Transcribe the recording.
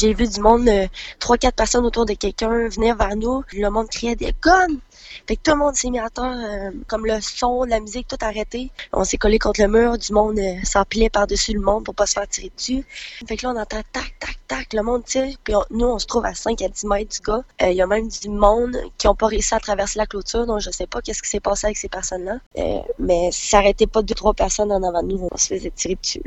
J'ai vu du monde, euh, trois, quatre personnes autour de quelqu'un venir vers nous. Le monde criait des guns! Fait que tout le monde s'est mis à terre, euh, comme le son, la musique, tout arrêté. On s'est collé contre le mur, du monde euh, s'empilait par-dessus le monde pour pas se faire tirer dessus. Fait que là, on entend tac, tac, tac, le monde tire, puis nous, on se trouve à 5 à 10 mètres du gars. Il y a même du monde qui ont pas réussi à traverser la clôture, donc je sais pas qu'est-ce qui s'est passé avec ces personnes-là. Euh, mais ça arrêtait pas deux, trois personnes en avant de nous, on se faisait tirer dessus.